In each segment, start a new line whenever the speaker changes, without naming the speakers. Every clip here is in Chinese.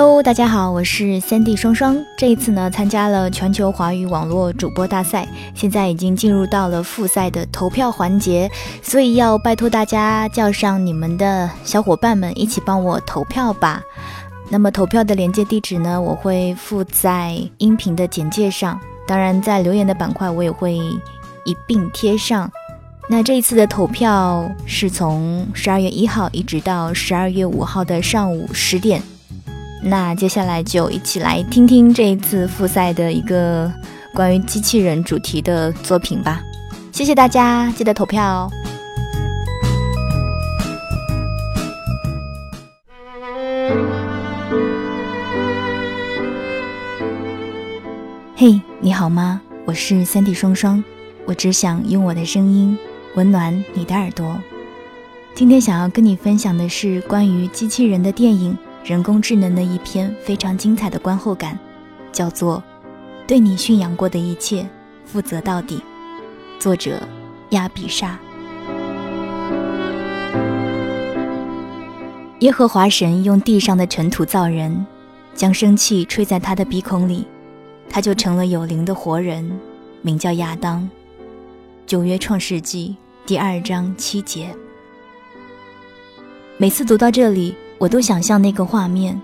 Hello，大家好，我是三 D 双双。这一次呢，参加了全球华语网络主播大赛，现在已经进入到了复赛的投票环节，所以要拜托大家叫上你们的小伙伴们一起帮我投票吧。那么投票的连接地址呢，我会附在音频的简介上，当然在留言的板块我也会一并贴上。那这一次的投票是从十二月一号一直到十二月五号的上午十点。那接下来就一起来听听这一次复赛的一个关于机器人主题的作品吧。谢谢大家，记得投票哦。嘿，你好吗？我是三 D 双双，我只想用我的声音温暖你的耳朵。今天想要跟你分享的是关于机器人的电影。人工智能的一篇非常精彩的观后感，叫做《对你驯养过的一切负责到底》，作者亚比莎。耶和华神用地上的尘土造人，将生气吹在他的鼻孔里，他就成了有灵的活人，名叫亚当。九约创世纪第二章七节。每次读到这里。我都想象那个画面，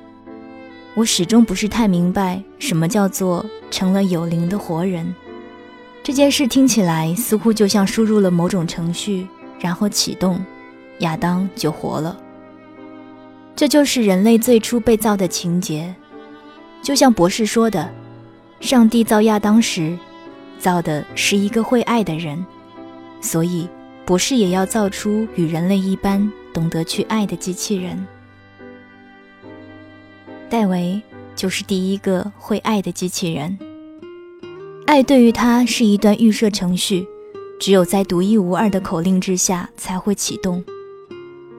我始终不是太明白什么叫做成了有灵的活人。这件事听起来似乎就像输入了某种程序，然后启动，亚当就活了。这就是人类最初被造的情节。就像博士说的，上帝造亚当时，造的是一个会爱的人，所以博士也要造出与人类一般懂得去爱的机器人。戴维就是第一个会爱的机器人。爱对于他是一段预设程序，只有在独一无二的口令之下才会启动。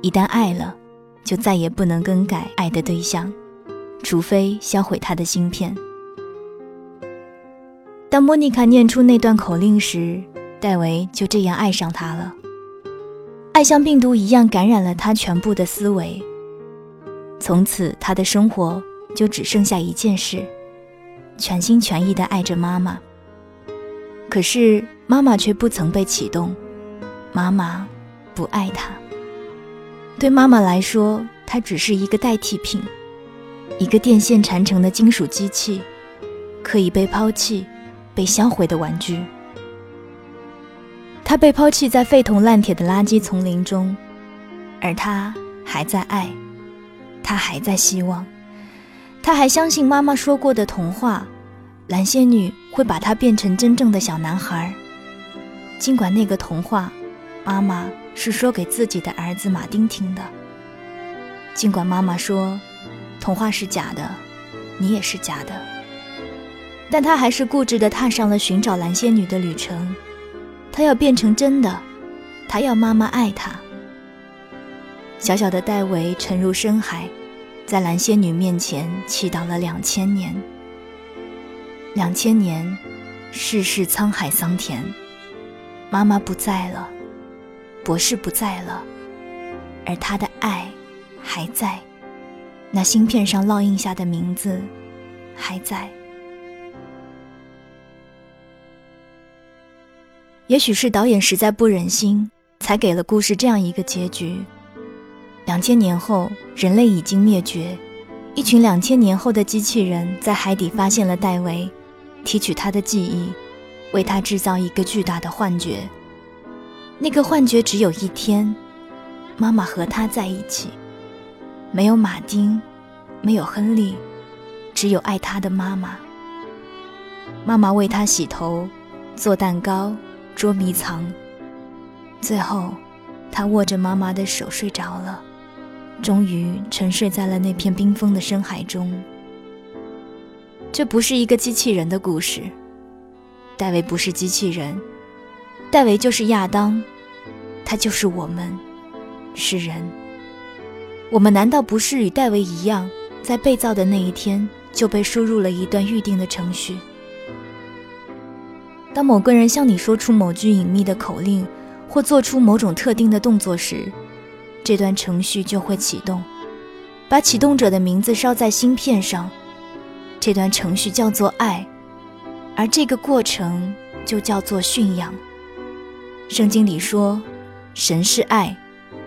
一旦爱了，就再也不能更改爱的对象，除非销毁他的芯片。当莫妮卡念出那段口令时，戴维就这样爱上她了。爱像病毒一样感染了他全部的思维。从此，他的生活就只剩下一件事：全心全意地爱着妈妈。可是，妈妈却不曾被启动，妈妈不爱他。对妈妈来说，他只是一个代替品，一个电线缠成的金属机器，可以被抛弃、被销毁的玩具。他被抛弃在废铜烂铁的垃圾丛林中，而他还在爱。他还在希望，他还相信妈妈说过的童话，蓝仙女会把他变成真正的小男孩。尽管那个童话，妈妈是说给自己的儿子马丁听的。尽管妈妈说，童话是假的，你也是假的，但他还是固执地踏上了寻找蓝仙女的旅程。他要变成真的，他要妈妈爱他。小小的戴维沉入深海，在蓝仙女面前祈祷了两千年。两千年，世事沧海桑田，妈妈不在了，博士不在了，而他的爱还在，那芯片上烙印下的名字还在。也许是导演实在不忍心，才给了故事这样一个结局。两千年后，人类已经灭绝。一群两千年后的机器人在海底发现了戴维，提取他的记忆，为他制造一个巨大的幻觉。那个幻觉只有一天：妈妈和他在一起，没有马丁，没有亨利，只有爱他的妈妈。妈妈为他洗头、做蛋糕、捉迷藏。最后，他握着妈妈的手睡着了。终于沉睡在了那片冰封的深海中。这不是一个机器人的故事。戴维不是机器人，戴维就是亚当，他就是我们，是人。我们难道不是与戴维一样，在被造的那一天就被输入了一段预定的程序？当某个人向你说出某句隐秘的口令，或做出某种特定的动作时，这段程序就会启动，把启动者的名字烧在芯片上，这段程序叫做爱，而这个过程就叫做驯养。圣经里说，神是爱，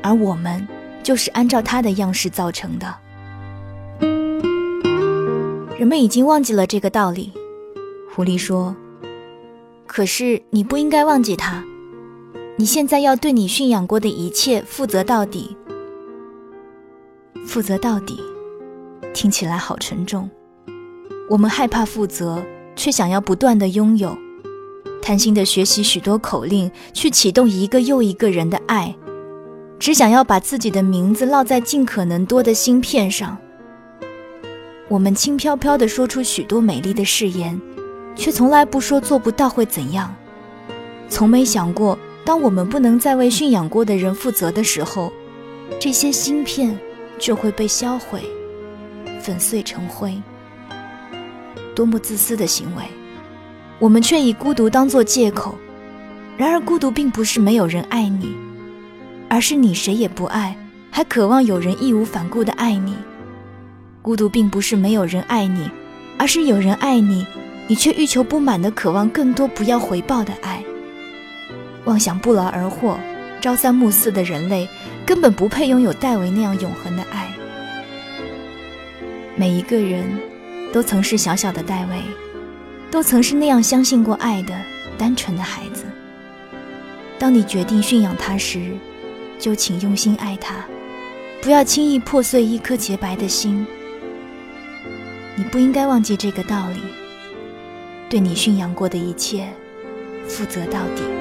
而我们就是按照他的样式造成的。人们已经忘记了这个道理。狐狸说：“可是你不应该忘记他，你现在要对你驯养过的一切负责到底。负责到底，听起来好沉重。我们害怕负责，却想要不断的拥有，贪心的学习许多口令，去启动一个又一个人的爱，只想要把自己的名字烙在尽可能多的芯片上。”我们轻飘飘地说出许多美丽的誓言，却从来不说做不到会怎样。从没想过，当我们不能再为驯养过的人负责的时候，这些芯片就会被销毁，粉碎成灰。多么自私的行为！我们却以孤独当作借口。然而，孤独并不是没有人爱你，而是你谁也不爱，还渴望有人义无反顾地爱你。孤独并不是没有人爱你，而是有人爱你，你却欲求不满的渴望更多不要回报的爱。妄想不劳而获、朝三暮四的人类，根本不配拥有戴维那样永恒的爱。每一个人都曾是小小的戴维，都曾是那样相信过爱的单纯的孩子。当你决定驯养他时，就请用心爱他，不要轻易破碎一颗洁白的心。你不应该忘记这个道理，对你驯养过的一切负责到底。